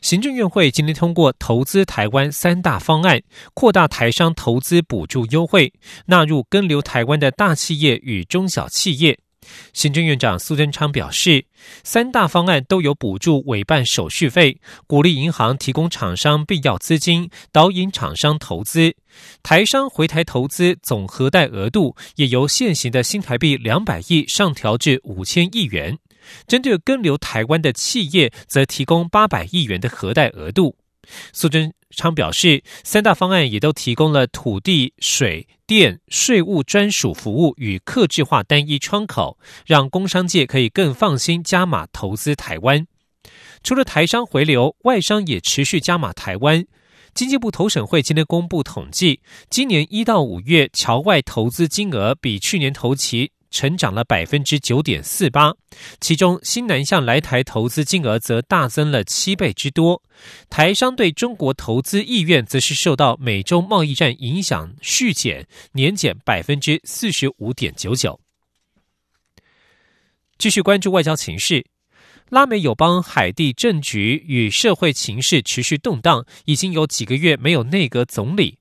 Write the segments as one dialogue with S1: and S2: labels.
S1: 行政院会今天通过投资台湾三大方案，扩大台商投资补助优惠，纳入跟留台湾的大企业与中小企业。行政院长苏贞昌表示，三大方案都有补助委办手续费，鼓励银行提供厂商必要资金，导引厂商投资。台商回台投资总核贷额度也由现行的新台币两百亿上调至五千亿元。针对跟留台湾的企业，则提供八百亿元的核贷额度。苏贞昌表示，三大方案也都提供了土地、水电、税务专属服务与客制化单一窗口，让工商界可以更放心加码投资台湾。除了台商回流，外商也持续加码台湾。经济部投审会今天公布统计，今年一到五月侨外投资金额比去年同期。成长了百分之九点四八，其中新南向来台投资金额则大增了七倍之多。台商对中国投资意愿则是受到美中贸易战影响续减，年减百分之四十五点九九。继续关注外交情势，拉美友邦海地政局与社会情势持续动荡，已经有几个月没有内阁总理，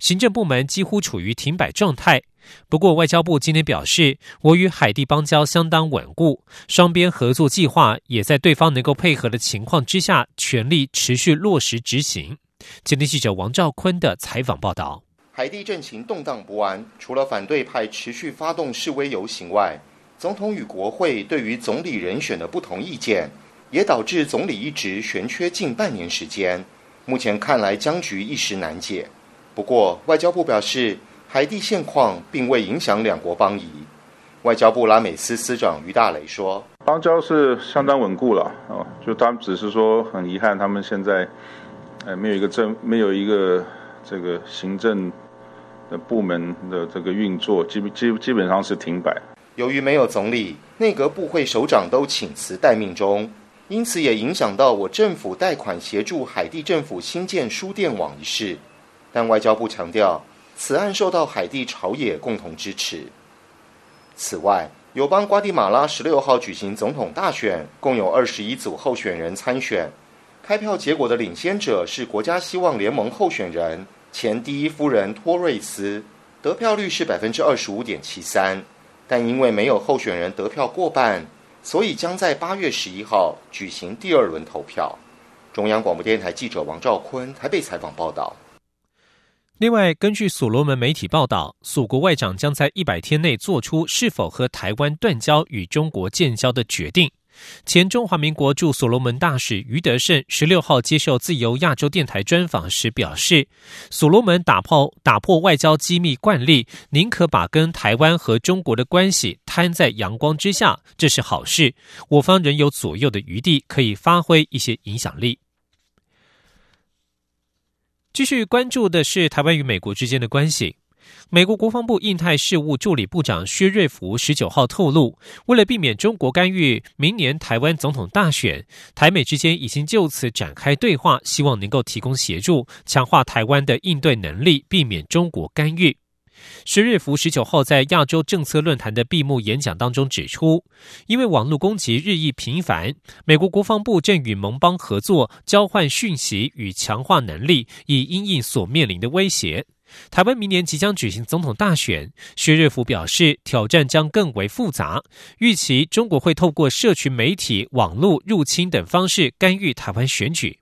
S1: 行政部门几乎处于停摆状态。不过，外交部今天表示，我与海地邦交相当稳固，双边合作计划也在对方能够配合的情况之下，全力持续落实执行。今天记者王兆坤的采访报道：
S2: 海地政情动荡不安，除了反对派持续发动示威游行外，总统与国会对于总理人选的不同意见，也导致总理一职悬缺近半年时间。目前看来，僵局一时难解。不过，外交部表示。海地现况并未影响两国邦谊。外交部拉美司司长于大雷说：“
S3: 邦交是相当稳固了哦，就他们只是说很遗憾，他们现在呃没有一个政，没有一个这个行政的部门的这个运作，基基基本上是停摆。
S2: 由于没有总理，内阁部会首长都请辞待命中，因此也影响到我政府贷款协助海地政府新建输电网一事。但外交部强调。”此案受到海地朝野共同支持。此外，友邦瓜地马拉十六号举行总统大选，共有二十一组候选人参选。开票结果的领先者是国家希望联盟候选人前第一夫人托瑞斯，得票率是百分之二十五点七三。但因为没有候选人得票过半，所以将在八月十一号举行第二轮投票。中央广播电台记者王兆坤台北采访报道。
S1: 另外，根据所罗门媒体报道，蜀国外长将在一百天内做出是否和台湾断交与中国建交的决定。前中华民国驻所罗门大使余德胜十六号接受自由亚洲电台专访时表示，所罗门打破打破外交机密惯例，宁可把跟台湾和中国的关系摊在阳光之下，这是好事。我方仍有左右的余地，可以发挥一些影响力。继续关注的是台湾与美国之间的关系。美国国防部印太事务助理部长薛瑞福十九号透露，为了避免中国干预明年台湾总统大选，台美之间已经就此展开对话，希望能够提供协助，强化台湾的应对能力，避免中国干预。薛瑞福十九号在亚洲政策论坛的闭幕演讲当中指出，因为网络攻击日益频繁，美国国防部正与盟邦合作，交换讯息与强化能力，以应应所面临的威胁。台湾明年即将举行总统大选，薛瑞福表示，挑战将更为复杂，预期中国会透过社群媒体、网络入侵等方式干预台湾选举。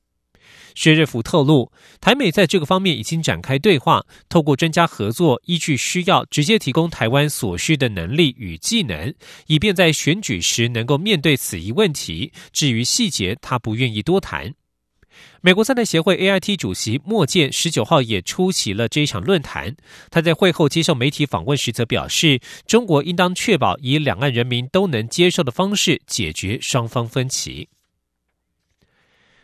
S1: 薛瑞福透露，台美在这个方面已经展开对话，透过专家合作，依据需要直接提供台湾所需的能力与技能，以便在选举时能够面对此一问题。至于细节，他不愿意多谈。美国在台协会 AIT 主席莫健十九号也出席了这一场论坛。他在会后接受媒体访问时则表示，中国应当确保以两岸人民都能接受的方式解决双方分歧。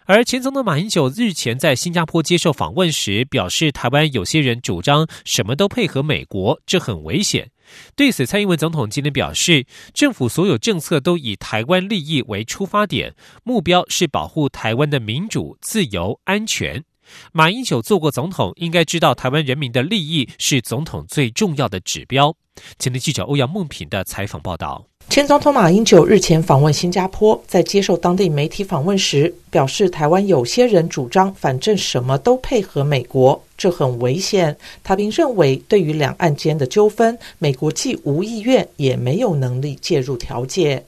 S1: 而前总统马英九日前在新加坡接受访问时表示，台湾有些人主张什么都配合美国，这很危险。对此，蔡英文总统今天表示，政府所有政策都以台湾利益为出发点，目标是保护台湾的民主、自由、安全。马英九做过总统，应该知道台湾人民的利益是总统最重要的指标。前天记者欧阳梦平的采访报道。
S4: 前总统马英九日前访问新加坡，在接受当地媒体访问时表示，台湾有些人主张反正什么都配合美国，这很危险。他并认为，对于两岸间的纠纷，美国既无意愿，也没有能力介入调解。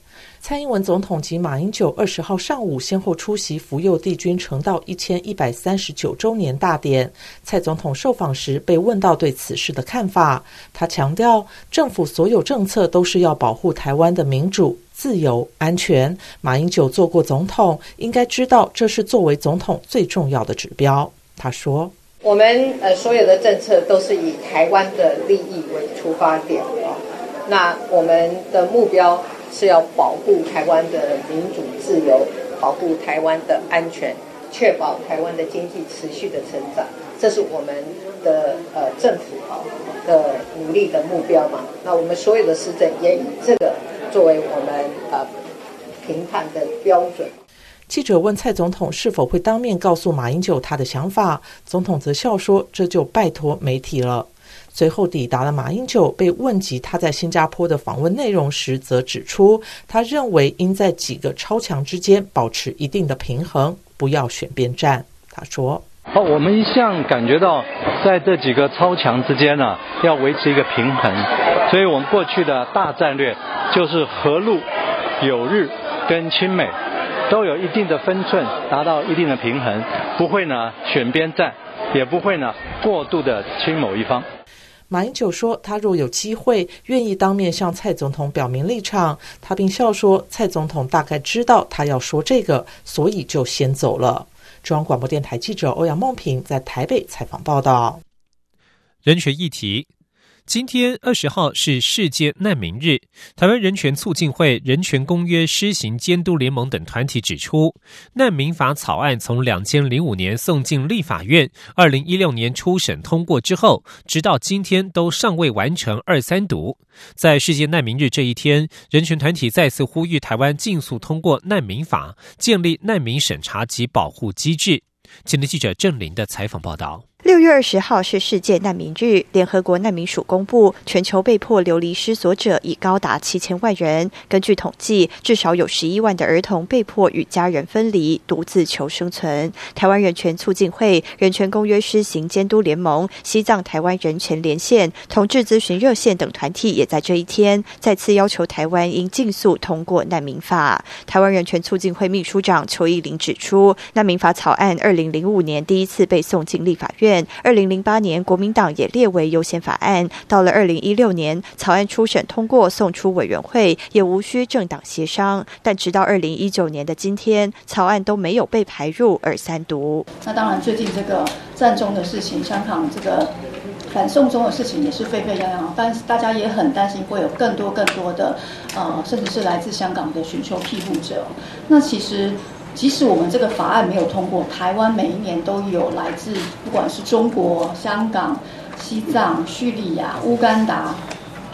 S4: 蔡英文总统及马英九二十号上午先后出席福佑帝君成道一千一百三十九周年大典。蔡总统受访时被问到对此事的看法，他强调，政府所有政策都是要保护台湾的民主、自由、安全。马英九做过总统，应该知道这是作为总统最重要的指标。他说：“
S5: 我们呃所有的政策都是以台湾的利益为出发点啊，那我们的目标。”是要保护台湾的民主自由，保护台湾的安全，确保台湾的经济持续的成长，这是我们的呃政府啊的努力的目标嘛。那我们所有的施政也以这个作为我们呃评判的标准。
S4: 记者问蔡总统是否会当面告诉马英九他的想法，总统则笑说：“这就拜托媒体了。”随后抵达了马英九，被问及他在新加坡的访问内容时，则指出，他认为应在几个超强之间保持一定的平衡，不要选边站。他说：“
S6: 哦，我们一向感觉到，在这几个超强之间呢，要维持一个平衡，所以我们过去的大战略就是和陆、友日跟亲美都有一定的分寸，达到一定的平衡，不会呢选边站，也不会呢过度的亲某一方。”
S4: 马英九说：“他若有机会，愿意当面向蔡总统表明立场。”他并笑说：“蔡总统大概知道他要说这个，所以就先走了。”中央广播电台记者欧阳梦平在台北采访报道。
S1: 人权议题。今天二十号是世界难民日，台湾人权促进会、人权公约施行监督联盟等团体指出，难民法草案从两千零五年送进立法院，二零一六年初审通过之后，直到今天都尚未完成二三读。在世界难民日这一天，人权团体再次呼吁台湾尽速通过难民法，建立难民审查及保护机制。今天记者郑林的采访报道。
S7: 六月二十号是世界难民日，联合国难民署公布，全球被迫流离失所者已高达七千万人。根据统计，至少有十一万的儿童被迫与家人分离，独自求生存。台湾人权促进会、人权公约施行监督联盟、西藏台湾人权连线、同志咨询热线等团体，也在这一天再次要求台湾应尽速通过难民法。台湾人权促进会秘书长邱义林指出，难民法草案二零零五年第一次被送进立法院。二零零八年，国民党也列为优先法案。到了二零一六年，草案初审通过，送出委员会，也无需政党协商。但直到二零一九年的今天，草案都没有被排入二三读。
S8: 那当然，最近这个战中的事情，香港这个反送中的事情也是沸沸扬扬，但是大家也很担心会有更多更多的呃，甚至是来自香港的寻求庇护者。那其实。即使我们这个法案没有通过，台湾每一年都有来自不管是中国、香港、西藏、叙利亚、乌干达、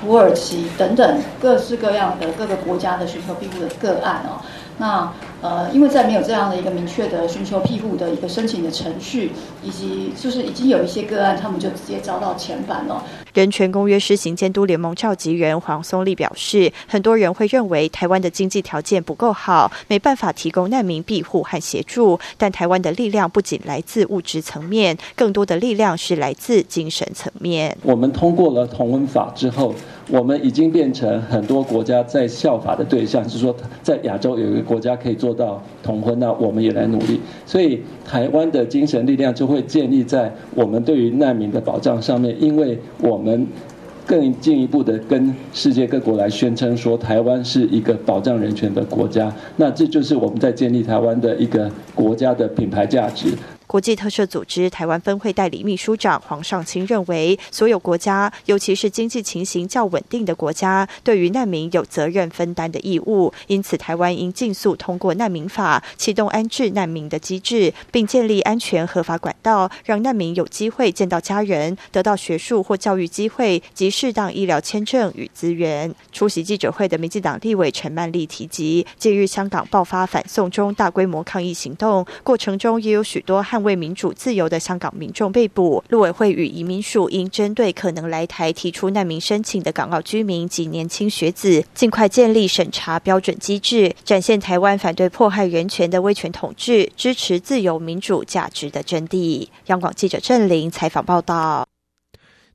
S8: 土耳其等等各式各样的各个国家的寻求庇护的个案哦。那呃，因为在没有这样的一个明确的寻求庇护的一个申请的程序，以及就是已经有一些个案，他们就直接遭到遣返了。
S7: 人权公约施行监督联盟召集人黄松立表示，很多人会认为台湾的经济条件不够好，没办法提供难民庇护和协助。但台湾的力量不仅来自物质层面，更多的力量是来自精神层面。
S9: 我们通过了同婚法之后。我们已经变成很多国家在效法的对象，是说在亚洲有一个国家可以做到同婚，那我们也来努力。所以台湾的精神力量就会建立在我们对于难民的保障上面，因为我我们更进一步的跟世界各国来宣称说台湾是一个保障人权的国家，那这就是我们在建立台湾的一个国家的品牌价值。
S7: 国际特赦组织台湾分会代理秘书长黄尚清认为，所有国家，尤其是经济情形较稳定的国家，对于难民有责任分担的义务。因此，台湾应尽速通过难民法，启动安置难民的机制，并建立安全合法管道，让难民有机会见到家人，得到学术或教育机会及适当医疗签证与资源。出席记者会的民进党立委陈曼丽提及，近日香港爆发反送中大规模抗议行动，过程中也有许多捍卫民主自由的香港民众被捕。陆委会与移民署应针对可能来台提出难民申请的港澳居民及年轻学子，尽快建立审查标准机制，展现台湾反对迫害人权的威权统治，支持自由民主价值的真谛。央广记者郑玲采访报道。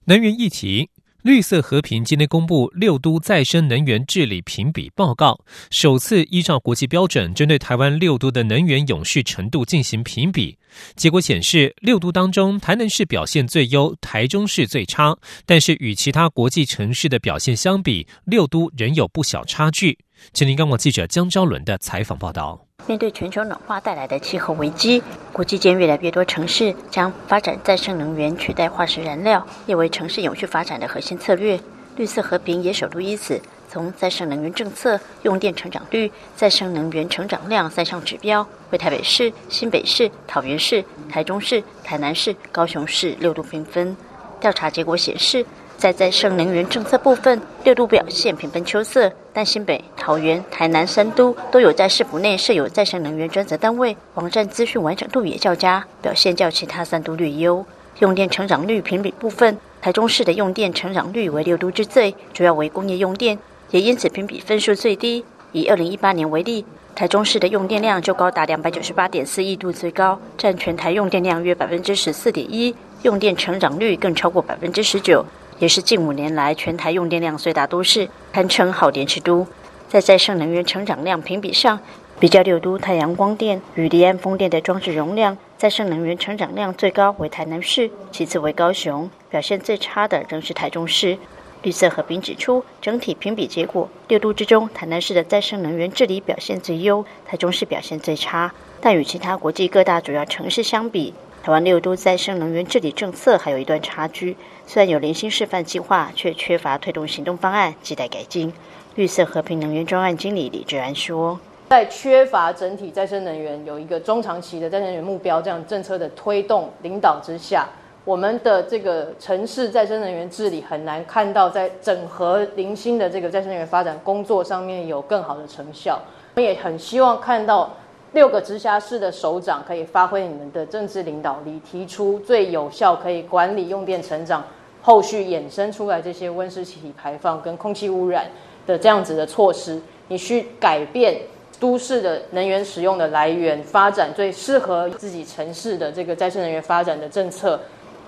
S1: 能源议题。绿色和平今天公布六都再生能源治理评比报告，首次依照国际标准，针对台湾六都的能源永续程度进行评比。结果显示，六都当中，台南市表现最优，台中市最差。但是与其他国际城市的表现相比，六都仍有不小差距。吉林刚网记者江昭伦的采访报道。
S10: 面对全球暖化带来的气候危机，国际间越来越多城市将发展再生能源取代化石燃料，列为城市永续发展的核心策略。绿色和平也首度以此，从再生能源政策、用电成长率、再生能源成长量三项指标，为台北市、新北市、桃园市、台中市、台南市、高雄市六度评分。调查结果显示。在再生能源政策部分，六都表现平分秋色，但新北、桃园、台南三都都有在市府内设有再生能源专责单位，网站资讯完整度也较佳，表现较其他三都略优。用电成长率评比部分，台中市的用电成长率为六都之最，主要为工业用电，也因此评比分数最低。以二零一八年为例，台中市的用电量就高达两百九十八点四亿度，最高占全台用电量约百分之十四点一，用电成长率更超过百分之十九。也是近五年来全台用电量最大都市，堪称耗电之都。在再生能源成长量评比上，比较六都太阳光电与离岸风电的装置容量，再生能源成长量最高为台南市，其次为高雄，表现最差的仍是台中市。绿色和平指出，整体评比结果，六都之中，台南市的再生能源治理表现最优，台中市表现最差。但与其他国际各大主要城市相比，台湾六都再生能源治理政策还有一段差距。虽然有零星示范计划，却缺乏推动行动方案，亟待改进。绿色和平能源专案经理李志安说：“
S5: 在缺乏整体再生能源有一个中长期的再生能源目标这样政策的推动领导之下，我们的这个城市再生能源治理很难看到在整合零星的这个再生能源发展工作上面有更好的成效。我们也很希望看到六个直辖市的首长可以发挥你们的政治领导力，提出最有效可以管理用电成长。”后续衍生出来这些温室气体排放跟空气污染的这样子的措施，你去改变都市的能源使用的来源，发展最适合自己城市的这个再生能源发展的政策。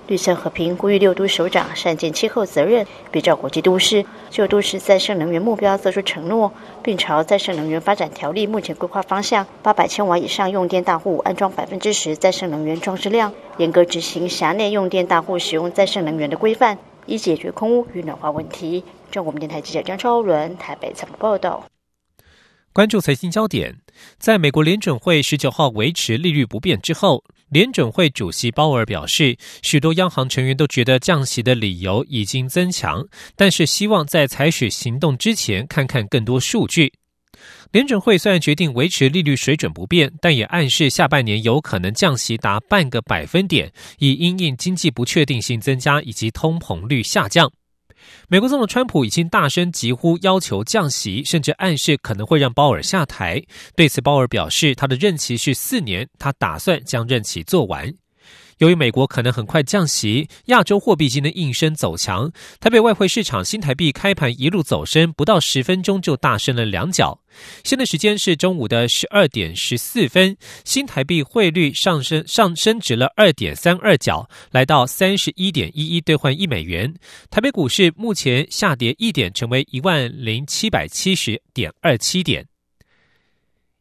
S10: 绿色和平呼吁六都首长善尽气候责任，比照国际都市就都市再生能源目标做出承诺，并朝再生能源发展条例目前规划方向，八百千瓦以上用电大户安装百分之十再生能源装置量，严格执行辖内用电大户使用再生能源的规范，以解决空污与暖化问题。中国电台记者张超伦台北采访报道。
S1: 关注财经焦点，在美国联准会十九号维持利率不变之后，联准会主席鲍尔表示，许多央行成员都觉得降息的理由已经增强，但是希望在采取行动之前看看更多数据。联准会虽然决定维持利率水准不变，但也暗示下半年有可能降息达半个百分点，以因应经济不确定性增加以及通膨率下降。美国总统川普已经大声疾呼要求降息，甚至暗示可能会让鲍尔下台。对此，鲍尔表示，他的任期是四年，他打算将任期做完。由于美国可能很快降息，亚洲货币今天应声走强。台北外汇市场新台币开盘一路走升，不到十分钟就大升了两角。现在时间是中午的十二点十四分，新台币汇率上升上升值了二点三二角，来到三十一点一一兑换一美元。台北股市目前下跌一点，成为一万零七百七十点二七点。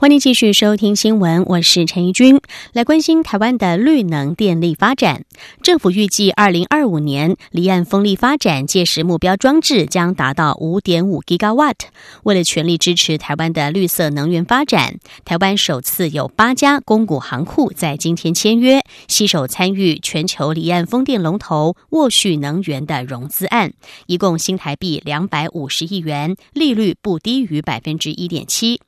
S11: 欢迎继续收听新闻，我是陈怡君，来关心台湾的绿能电力发展。政府预计二零二五年离岸风力发展届时目标装置将达到五点五 gigawatt。为了全力支持台湾的绿色能源发展，台湾首次有八家公股行库在今天签约，携手参与全球离岸风电龙头沃旭能源的融资案，一共新台币两百五十亿元，利率不低于百分之一点七。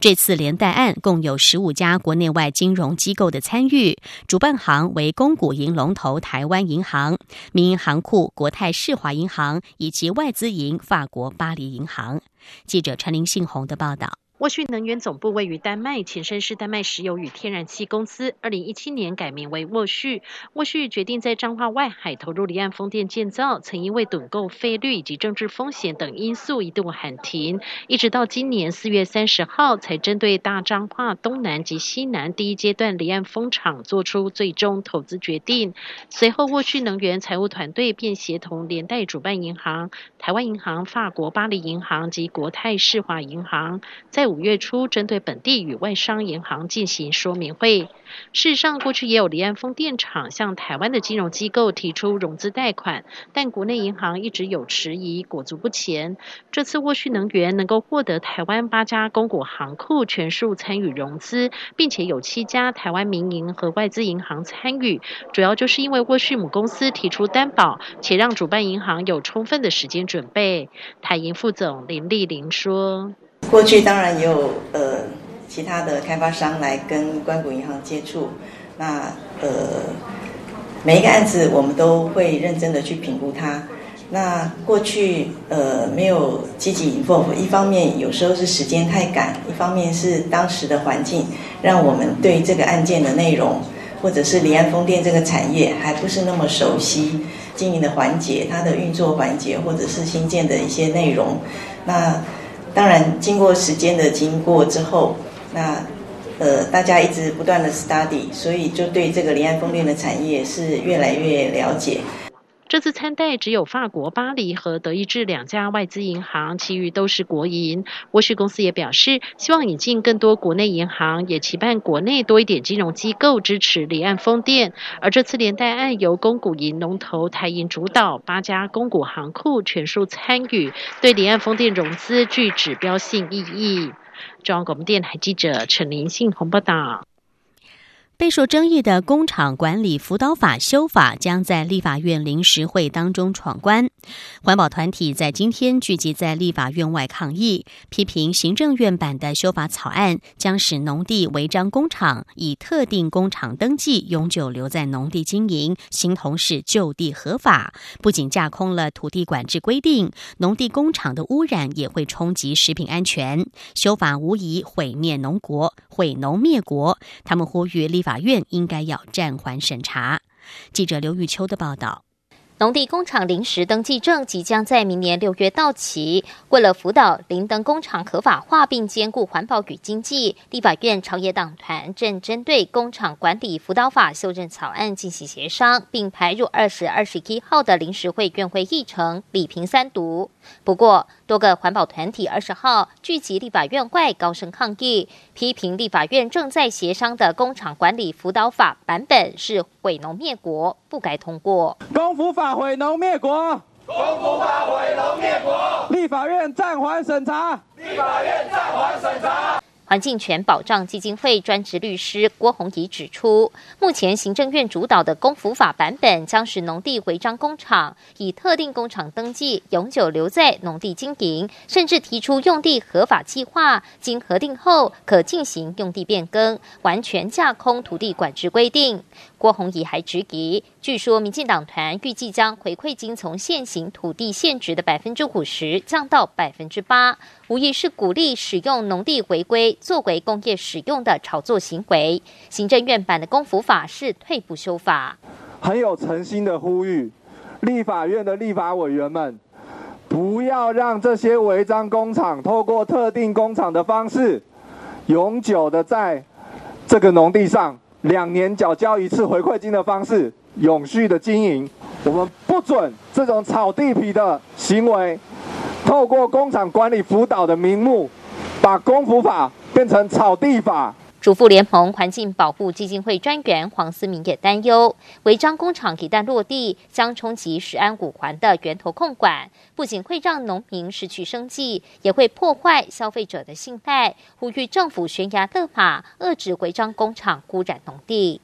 S11: 这次连带案共有十五家国内外金融机构的参与，主办行为公股银龙头台湾银行、民营行库国泰世华银行以及外资银法国巴黎银行。记者陈林信宏的报道。
S12: 沃旭能源总部位于丹麦，前身是丹麦石油与天然气公司。二零一七年改名为沃旭。沃旭决定在彰化外海投入离岸风电建造，曾因为趸购费率以及政治风险等因素一度喊停，一直到今年四月三十号才针对大彰化东南及西南第一阶段离岸风场做出最终投资决定。随后，沃旭能源财务团队便协同连带主办银行台湾银行、法国巴黎银行及国泰世华银行，在五月初，针对本地与外商银行进行说明会。事实上，过去也有离岸风电场向台湾的金融机构提出融资贷款，但国内银行一直有迟疑，裹足不前。这次沃旭能源能够获得台湾八家公股行库全数参与融资，并且有七家台湾民营和外资银行参与，主要就是因为沃旭母公司提出担保，且让主办银行有充分的时间准备。台银副总林丽玲说。
S13: 过去当然也有呃其他的开发商来跟关谷银行接触，那呃每一个案子我们都会认真的去评估它。那过去呃没有积极 involve，一方面有时候是时间太赶，一方面是当时的环境让我们对这个案件的内容或者是离岸风电这个产业还不是那么熟悉，经营的环节、它的运作环节或者是新建的一些内容，那。当然，经过时间的经过之后，那呃，大家一直不断的 study，所以就对这个离岸风电的产业是越来越了解。
S12: 这次参贷只有法国巴黎和德意志两家外资银行，其余都是国营。沃旭公司也表示，希望引进更多国内银行，也期盼国内多一点金融机构支持离岸风电。而这次连带案由公股银龙头台银主导，八家公股行库全数参与，对离岸风电融资具指标性意义。中央广播电台记者陈林信鸿报道。
S11: 备受争议的工厂管理辅导法修法将在立法院临时会当中闯关。环保团体在今天聚集在立法院外抗议，批评行政院版的修法草案将使农地违章工厂以特定工厂登记永久留在农地经营，形同是就地合法。不仅架空了土地管制规定，农地工厂的污染也会冲击食品安全。修法无疑毁灭农国，毁农灭国。他们呼吁立法。法院应该要暂缓审查。记者刘玉秋的报道。
S14: 农地工厂临时登记证即将在明年六月到期。为了辅导林登工厂合法化并兼顾环保与经济，立法院朝野党团正针对工厂管理辅导法修正草案进行协商，并排入二十二十一号的临时会院会议程，李平三读。不过，多个环保团体二十号聚集立法院外，高声抗议，批评立法院正在协商的工厂管理辅导法版本是毁农灭国，不该通过。
S15: 工辅法毁农灭国，
S16: 工辅法毁农灭国，
S15: 立法院暂缓审查，
S16: 立法院暂缓审查。
S14: 环境权保障基金会专职律师郭宏仪指出，目前行政院主导的公服法版本将使农地违章工厂以特定工厂登记永久留在农地经营，甚至提出用地合法计划，经核定后可进行用地变更，完全架空土地管制规定。郭宏仪还质疑，据说民进党团预计将回馈金从现行土地现值的百分之五十降到百分之八，无疑是鼓励使用农地回归作为工业使用的炒作行为。行政院版的公服法是退步修法，
S15: 很有诚心的呼吁立法院的立法委员们，不要让这些违章工厂透过特定工厂的方式，永久的在这个农地上。两年缴交一次回馈金的方式，永续的经营。我们不准这种炒地皮的行为，透过工厂管理辅导的名目，把公服法变成炒地法。
S14: 主妇联盟环境保护基金会专员黄思明也担忧，违章工厂一旦落地，将冲击石安五环的源头控管，不仅会让农民失去生计，也会破坏消费者的信赖。呼吁政府悬崖勒马，遏制违章工厂污染农地。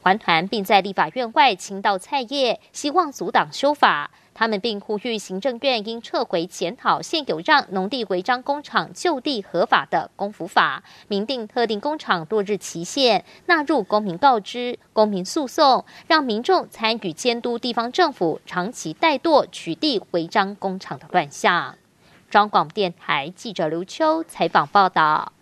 S14: 环团并在立法院外倾倒菜叶，希望阻挡修法。他们并呼吁行政院应撤回检讨现有让农地违章工厂就地合法的公服法，明定特定工厂落日期限，纳入公民告知、公民诉讼，让民众参与监督地方政府长期怠惰取缔违章工厂的乱象。中广电台记者刘秋采访报道。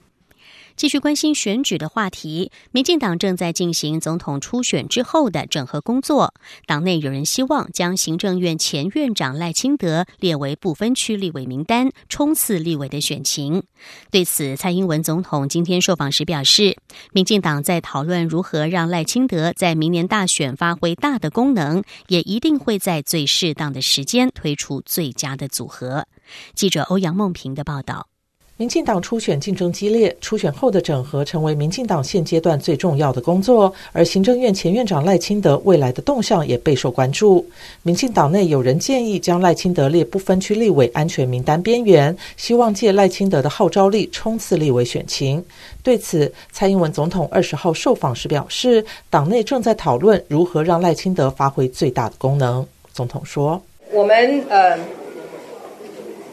S11: 继续关心选举的话题，民进党正在进行总统初选之后的整合工作。党内有人希望将行政院前院长赖清德列为不分区立委名单，冲刺立委的选情。对此，蔡英文总统今天受访时表示，民进党在讨论如何让赖清德在明年大选发挥大的功能，也一定会在最适当的时间推出最佳的组合。记者欧阳梦平的报道。
S4: 民进党初选竞争激烈，初选后的整合成为民进党现阶段最重要的工作。而行政院前院长赖清德未来的动向也备受关注。民进党内有人建议将赖清德列不分区立委安全名单边缘，希望借赖清德的号召力冲刺立委选情。对此，蔡英文总统二十号受访时表示，党内正在讨论如何让赖清德发挥最大的功能。总统说：“
S5: 我们呃。”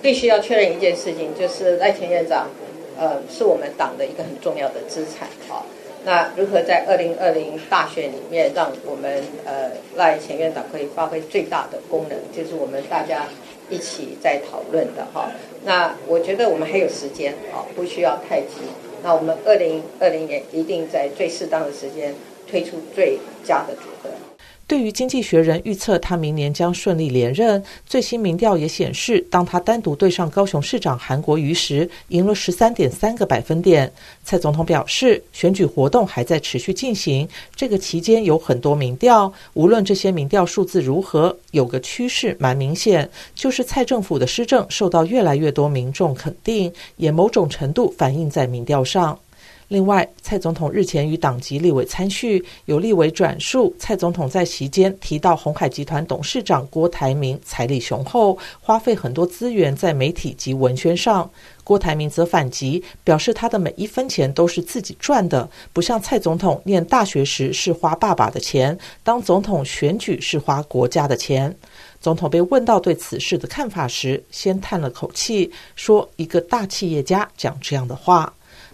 S5: 必须要确认一件事情，就是赖前院长，呃，是我们党的一个很重要的资产啊。那如何在二零二零大选里面，让我们呃赖前院长可以发挥最大的功能，就是我们大家一起在讨论的哈。那我觉得我们还有时间啊，不需要太急。那我们二零二零年一定在最适当的时间推出最佳的组合。
S4: 对于经济学人预测他明年将顺利连任，最新民调也显示，当他单独对上高雄市长韩国瑜时，赢了十三点三个百分点。蔡总统表示，选举活动还在持续进行，这个期间有很多民调，无论这些民调数字如何，有个趋势蛮明显，就是蔡政府的施政受到越来越多民众肯定，也某种程度反映在民调上。另外，蔡总统日前与党籍立委参叙，有立委转述蔡总统在席间提到，红海集团董事长郭台铭财力雄厚，花费很多资源在媒体及文宣上。郭台铭则反击，表示他的每一分钱都是自己赚的，不像蔡总统念大学时是花爸爸的钱，当总统选举是花国家的钱。总统被问到对此事的看法时，先叹了口气，说：“一个大企业家讲这样的话。”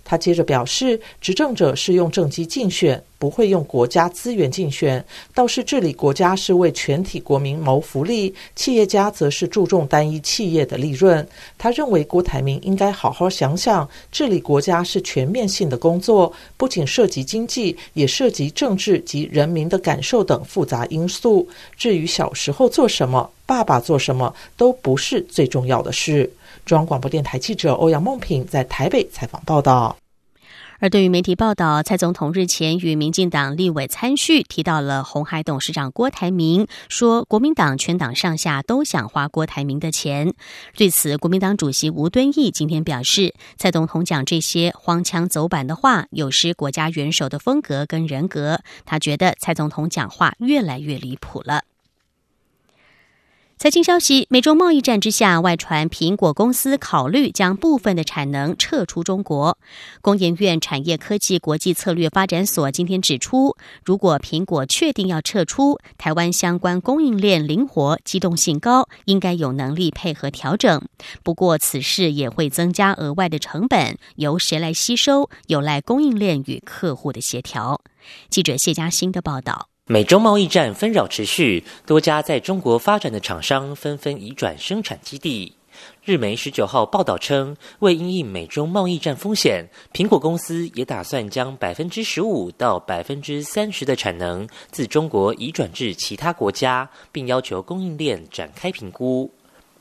S4: 他接着表示，执政者是用政绩竞选，不会用国家资源竞选。倒是治理国家是为全体国民谋福利，企业家则是注重单一企业的利润。他认为郭台铭应该好好想想，治理国家是全面性的工作，不仅涉及经济，也涉及政治及人民的感受等复杂因素。至于小时候做什么，爸爸做什么，都不是最重要的事。中央广播电台记者欧阳梦平在台北采访报道。
S11: 而对于媒体报道，蔡总统日前与民进党立委参叙，提到了红海董事长郭台铭，说国民党全党上下都想花郭台铭的钱。对此，国民党主席吴敦义今天表示，蔡总统讲这些荒腔走板的话，有失国家元首的风格跟人格。他觉得蔡总统讲话越来越离谱了。财经消息：美中贸易战之下，外传苹果公司考虑将部分的产能撤出中国。工研院产业科技国际策略发展所今天指出，如果苹果确定要撤出，台湾相关供应链灵活、机动性高，应该有能力配合调整。不过，此事也会增加额外的成本，由谁来吸收，有赖供应链与客户的协调。记者谢嘉欣的报道。
S17: 美中贸易战纷扰持续，多家在中国发展的厂商纷纷移转生产基地。日媒十九号报道称，为应应美中贸易战风险，苹果公司也打算将百分之十五到百分之三十的产能自中国移转至其他国家，并要求供应链展开评估。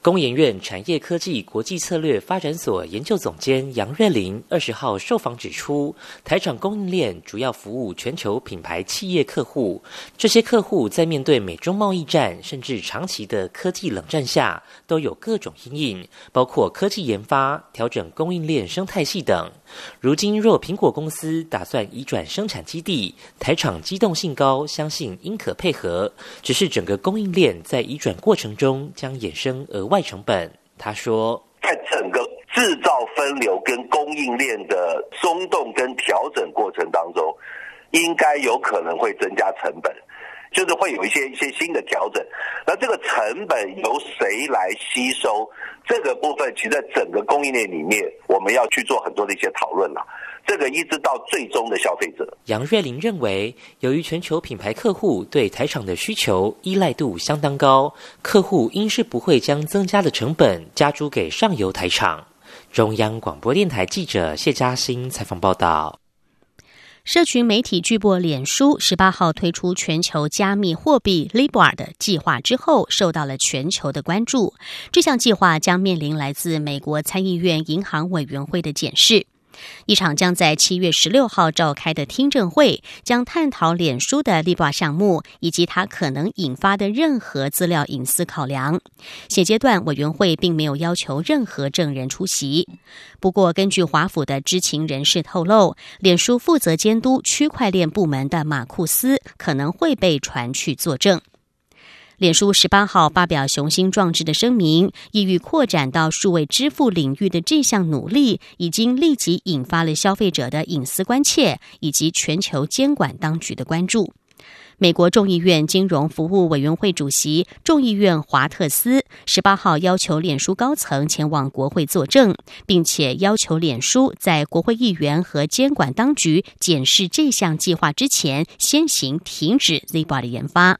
S17: 工研院产业科技国际策略发展所研究总监杨瑞林二十号受访指出，台厂供应链主要服务全球品牌企业客户，这些客户在面对美中贸易战甚至长期的科技冷战下，都有各种阴影，包括科技研发、调整供应链生态系等。如今若苹果公司打算移转生产基地，台厂机动性高，相信应可配合。只是整个供应链在移转过程中将衍生额外。成本，他说，
S18: 在整个制造分流跟供应链的松动跟调整过程当中，应该有可能会增加成本，就是会有一些一些新的调整。那这个成本由谁来吸收？这个部分，其实在整个供应链里面，我们要去做很多的一些讨论了。这个一直到最终的消费者。
S17: 杨瑞玲认为，由于全球品牌客户对台厂的需求依赖度相当高，客户应是不会将增加的成本加诸给上游台厂。中央广播电台记者谢嘉欣采访报道。
S11: 社群媒体巨擘脸书十八号推出全球加密货币 Libra 的计划之后，受到了全球的关注。这项计划将面临来自美国参议院银行委员会的检视。一场将在七月十六号召开的听证会，将探讨脸书的立法项目以及它可能引发的任何资料隐私考量。现阶段，委员会并没有要求任何证人出席。不过，根据华府的知情人士透露，脸书负责监督区块链部门的马库斯可能会被传去作证。脸书十八号发表雄心壮志的声明，意欲扩展到数位支付领域的这项努力，已经立即引发了消费者的隐私关切以及全球监管当局的关注。美国众议院金融服务委员会主席众议院华特斯十八号要求脸书高层前往国会作证，并且要求脸书在国会议员和监管当局检视这项计划之前，先行停止 Zebra 的研发。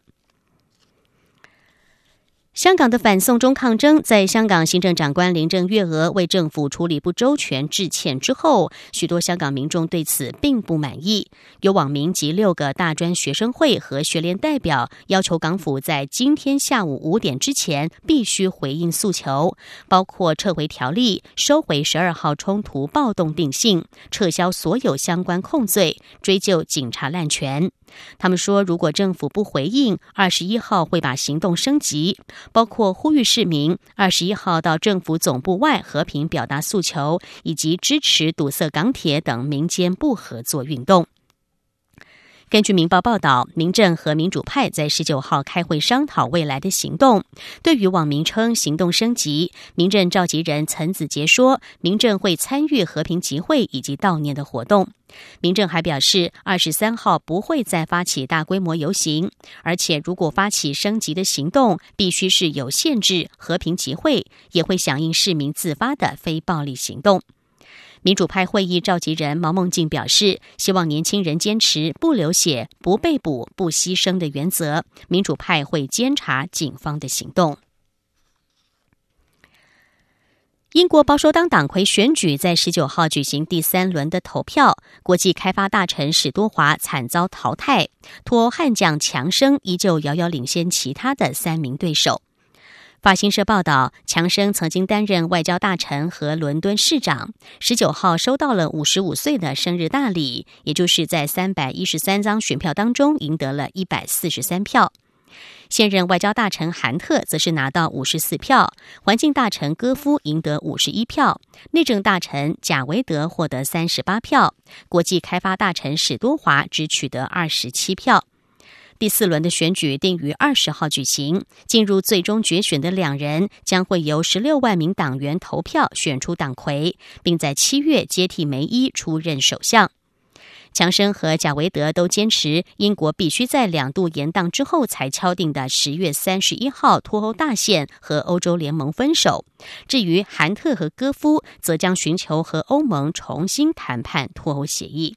S11: 香港的反送中抗争，在香港行政长官林郑月娥为政府处理不周全致歉之后，许多香港民众对此并不满意。有网民及六个大专学生会和学联代表要求港府在今天下午五点之前必须回应诉求，包括撤回条例、收回十二号冲突暴动定性、撤销所有相关控罪、追究警察滥权。他们说，如果政府不回应，二十一号会把行动升级。包括呼吁市民二十一号到政府总部外和平表达诉求，以及支持堵塞港铁等民间不合作运动。根据《明报》报道，民政和民主派在十九号开会商讨未来的行动。对于网民称行动升级，民政召集人陈子杰说，民政会参与和平集会以及悼念的活动。民政还表示，二十三号不会再发起大规模游行，而且如果发起升级的行动，必须是有限制和平集会，也会响应市民自发的非暴力行动。民主派会议召集人毛孟静表示，希望年轻人坚持不流血、不被捕、不牺牲的原则。民主派会监察警方的行动。英国保守党党魁选举在十九号举行第三轮的投票，国际开发大臣史多华惨遭淘汰，托汉将强生依旧遥遥领先其他的三名对手。法新社报道，强生曾经担任外交大臣和伦敦市长。十九号收到了五十五岁的生日大礼，也就是在三百一十三张选票当中赢得了一百四十三票。现任外交大臣韩特则是拿到五十四票，环境大臣戈夫赢得五十一票，内政大臣贾维德获得三十八票，国际开发大臣史多华只取得二十七票。第四轮的选举定于二十号举行，进入最终决选的两人将会由十六万名党员投票选出党魁，并在七月接替梅伊出任首相。强生和贾维德都坚持英国必须在两度延宕之后才敲定的十月三十一号脱欧大限和欧洲联盟分手。至于韩特和戈夫，则将寻求和欧盟重新谈判脱欧协议。